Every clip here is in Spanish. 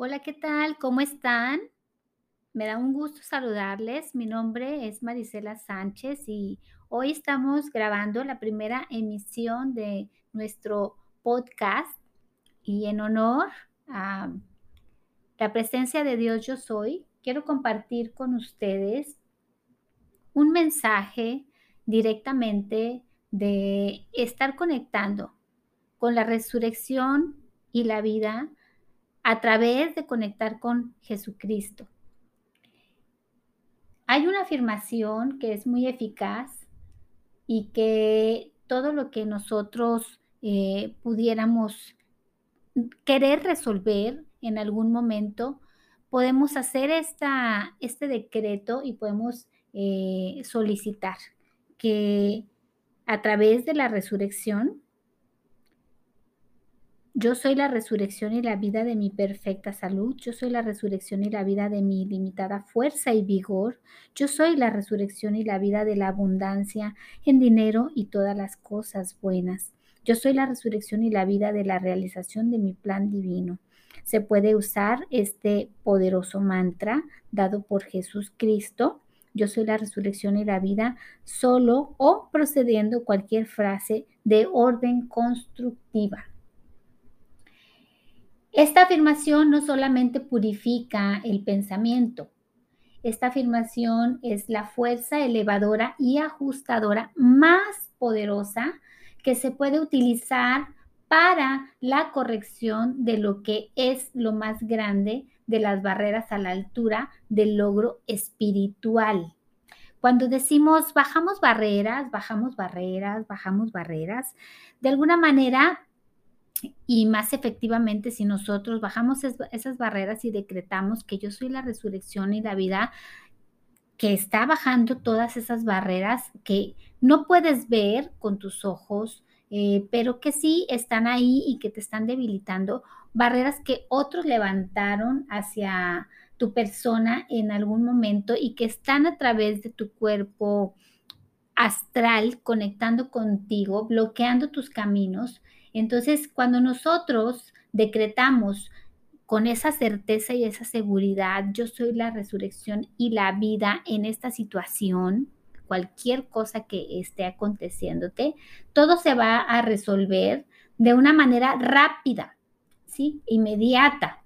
Hola, ¿qué tal? ¿Cómo están? Me da un gusto saludarles. Mi nombre es Marisela Sánchez y hoy estamos grabando la primera emisión de nuestro podcast y en honor a la presencia de Dios yo soy, quiero compartir con ustedes un mensaje directamente de estar conectando con la resurrección y la vida a través de conectar con Jesucristo. Hay una afirmación que es muy eficaz y que todo lo que nosotros eh, pudiéramos querer resolver en algún momento, podemos hacer esta, este decreto y podemos eh, solicitar que a través de la resurrección yo soy la resurrección y la vida de mi perfecta salud. Yo soy la resurrección y la vida de mi ilimitada fuerza y vigor. Yo soy la resurrección y la vida de la abundancia en dinero y todas las cosas buenas. Yo soy la resurrección y la vida de la realización de mi plan divino. Se puede usar este poderoso mantra dado por Jesús Cristo. Yo soy la resurrección y la vida solo o procediendo cualquier frase de orden constructiva. Esta afirmación no solamente purifica el pensamiento, esta afirmación es la fuerza elevadora y ajustadora más poderosa que se puede utilizar para la corrección de lo que es lo más grande de las barreras a la altura del logro espiritual. Cuando decimos bajamos barreras, bajamos barreras, bajamos barreras, de alguna manera y más efectivamente si nosotros bajamos esas barreras y decretamos que yo soy la resurrección y la vida, que está bajando todas esas barreras que no puedes ver con tus ojos, eh, pero que sí están ahí y que te están debilitando, barreras que otros levantaron hacia tu persona en algún momento y que están a través de tu cuerpo astral conectando contigo, bloqueando tus caminos entonces, cuando nosotros decretamos con esa certeza y esa seguridad, yo soy la resurrección y la vida en esta situación, cualquier cosa que esté aconteciéndote, todo se va a resolver de una manera rápida, ¿sí? Inmediata.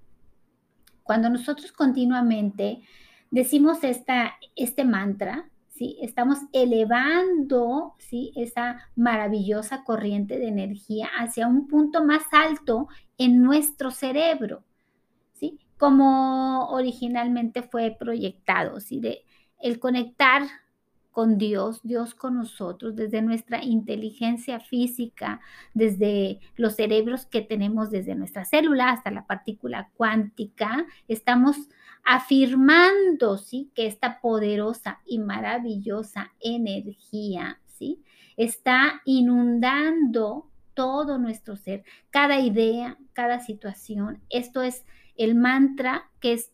Cuando nosotros continuamente decimos esta, este mantra, Estamos elevando, ¿sí? Esa maravillosa corriente de energía hacia un punto más alto en nuestro cerebro, ¿sí? Como originalmente fue proyectado, ¿sí? De el conectar con Dios, Dios con nosotros, desde nuestra inteligencia física, desde los cerebros que tenemos, desde nuestra célula hasta la partícula cuántica, estamos afirmando, ¿sí? Que esta poderosa y maravillosa energía, ¿sí? Está inundando todo nuestro ser, cada idea, cada situación. Esto es el mantra que es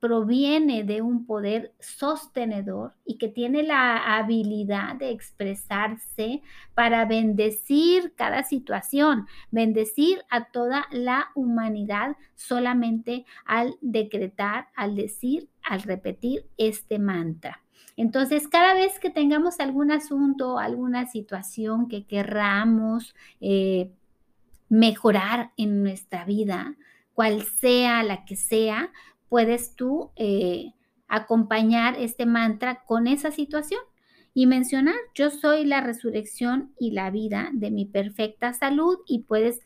proviene de un poder sostenedor y que tiene la habilidad de expresarse para bendecir cada situación, bendecir a toda la humanidad solamente al decretar, al decir, al repetir este mantra. Entonces, cada vez que tengamos algún asunto, alguna situación que querramos eh, mejorar en nuestra vida, cual sea la que sea, puedes tú eh, acompañar este mantra con esa situación y mencionar, yo soy la resurrección y la vida de mi perfecta salud y puedes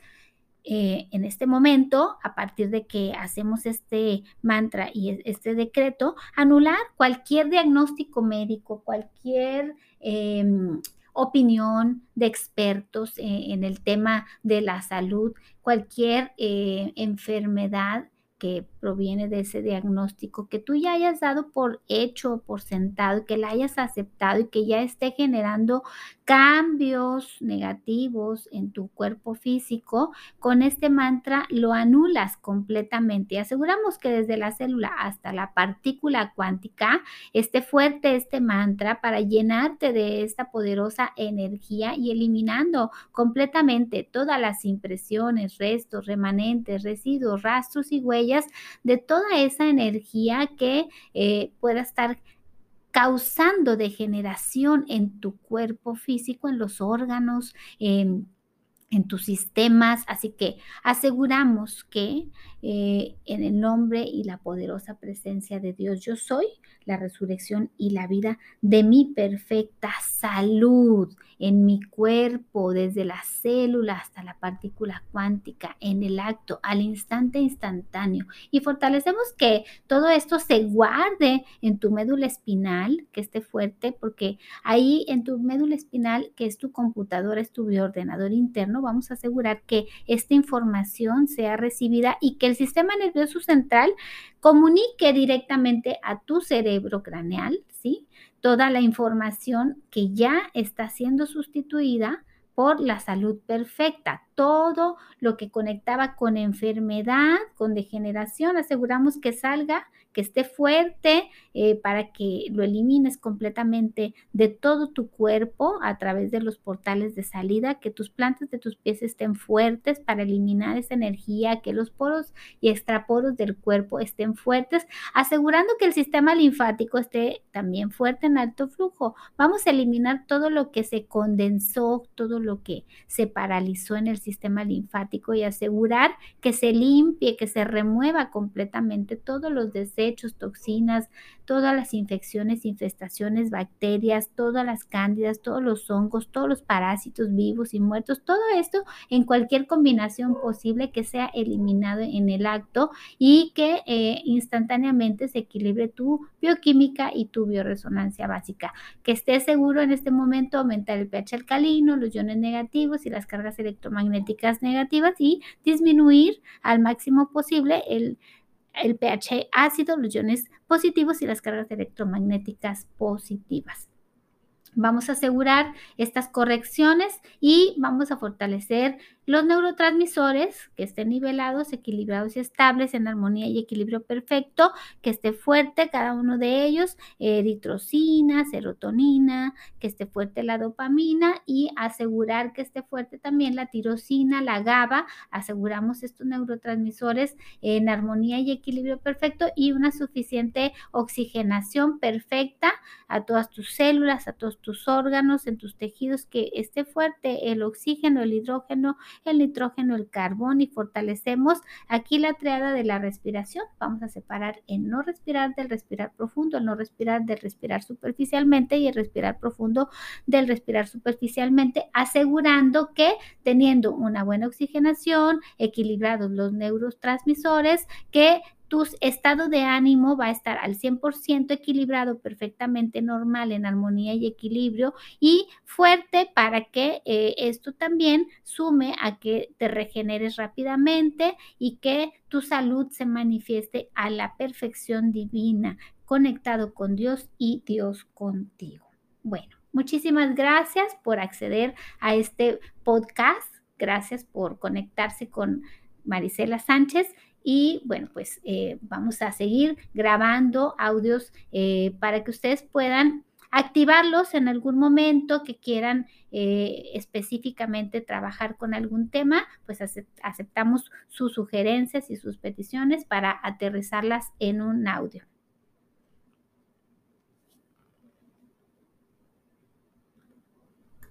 eh, en este momento, a partir de que hacemos este mantra y e, este decreto, anular cualquier diagnóstico médico, cualquier... Em, opinión de expertos eh, en el tema de la salud, cualquier enfermedad que proviene de ese diagnóstico, que tú ya hayas dado por hecho, por sentado, que la hayas aceptado y que ya esté generando cambios negativos en tu cuerpo físico, con este mantra lo anulas completamente. Aseguramos que desde la célula hasta la partícula cuántica esté fuerte este mantra para llenarte de esta poderosa energía y eliminando completamente todas las impresiones, restos, remanentes, residuos, rastros y huellas de toda esa energía que eh, pueda estar causando degeneración en tu cuerpo físico, en los órganos, en, tus sistemas. Así que aseguramos que eh, en el nombre y la poderosa presencia de Dios yo soy, la resurrección y la vida de mi perfecta salud en mi cuerpo, desde la célula hasta la partícula cuántica, en el acto, al instante instantáneo. Y fortalecemos que todo esto se guarde en tu médula espinal, que esté fuerte, porque ahí en tu médula espinal, que es tu computadora, es tu bioordenador interno, vamos a asegurar que esta información sea recibida y que el sistema nervioso central comunique directamente a tu cerebro craneal, ¿sí? Toda la información que ya está siendo sustituida por la salud perfecta. Todo lo que conectaba con enfermedad, con degeneración, aseguramos que salga que esté fuerte eh, para que lo elimines completamente de todo tu cuerpo a través de los portales de salida, que tus plantas de tus pies estén fuertes para eliminar esa energía, que los poros y extraporos del cuerpo estén fuertes, asegurando que el sistema linfático esté también fuerte en alto flujo. Vamos a eliminar todo lo que se condensó, todo lo que se paralizó en el sistema linfático y asegurar que se limpie, que se remueva completamente todos los deseos hechos, toxinas, todas las infecciones, infestaciones, bacterias, todas las cándidas, todos los hongos, todos los parásitos vivos y muertos, todo esto en cualquier combinación posible que sea eliminado en el acto y que eh, instantáneamente se equilibre tu bioquímica y tu bioresonancia básica. Que estés seguro en este momento aumentar el pH alcalino, los iones negativos y las cargas electromagnéticas negativas y disminuir al máximo posible el el pH ácido, los iones positivos y las cargas electromagnéticas positivas. Vamos a asegurar estas correcciones y vamos a fortalecer los neurotransmisores que estén nivelados, equilibrados y estables en armonía y equilibrio perfecto, que esté fuerte cada uno de ellos, eritrocina, serotonina, que esté fuerte la dopamina y asegurar que esté fuerte también la tirosina, la GABA. Aseguramos estos neurotransmisores en armonía y equilibrio perfecto y una suficiente oxigenación perfecta a todas tus células, a todos tus órganos, en tus tejidos, que esté fuerte el oxígeno, el hidrógeno, el nitrógeno, el carbón y fortalecemos aquí la triada de la respiración. Vamos a separar el no respirar del respirar profundo, el no respirar del respirar superficialmente y el respirar profundo del respirar superficialmente, asegurando que teniendo una buena oxigenación, equilibrados los neurotransmisores, que tu estado de ánimo va a estar al 100% equilibrado, perfectamente normal, en armonía y equilibrio y fuerte para que eh, esto también sume a que te regeneres rápidamente y que tu salud se manifieste a la perfección divina, conectado con Dios y Dios contigo. Bueno, muchísimas gracias por acceder a este podcast. Gracias por conectarse con Marisela Sánchez y bueno, pues eh, vamos a seguir grabando audios eh, para que ustedes puedan activarlos en algún momento que quieran eh, específicamente trabajar con algún tema, pues aceptamos sus sugerencias y sus peticiones para aterrizarlas en un audio.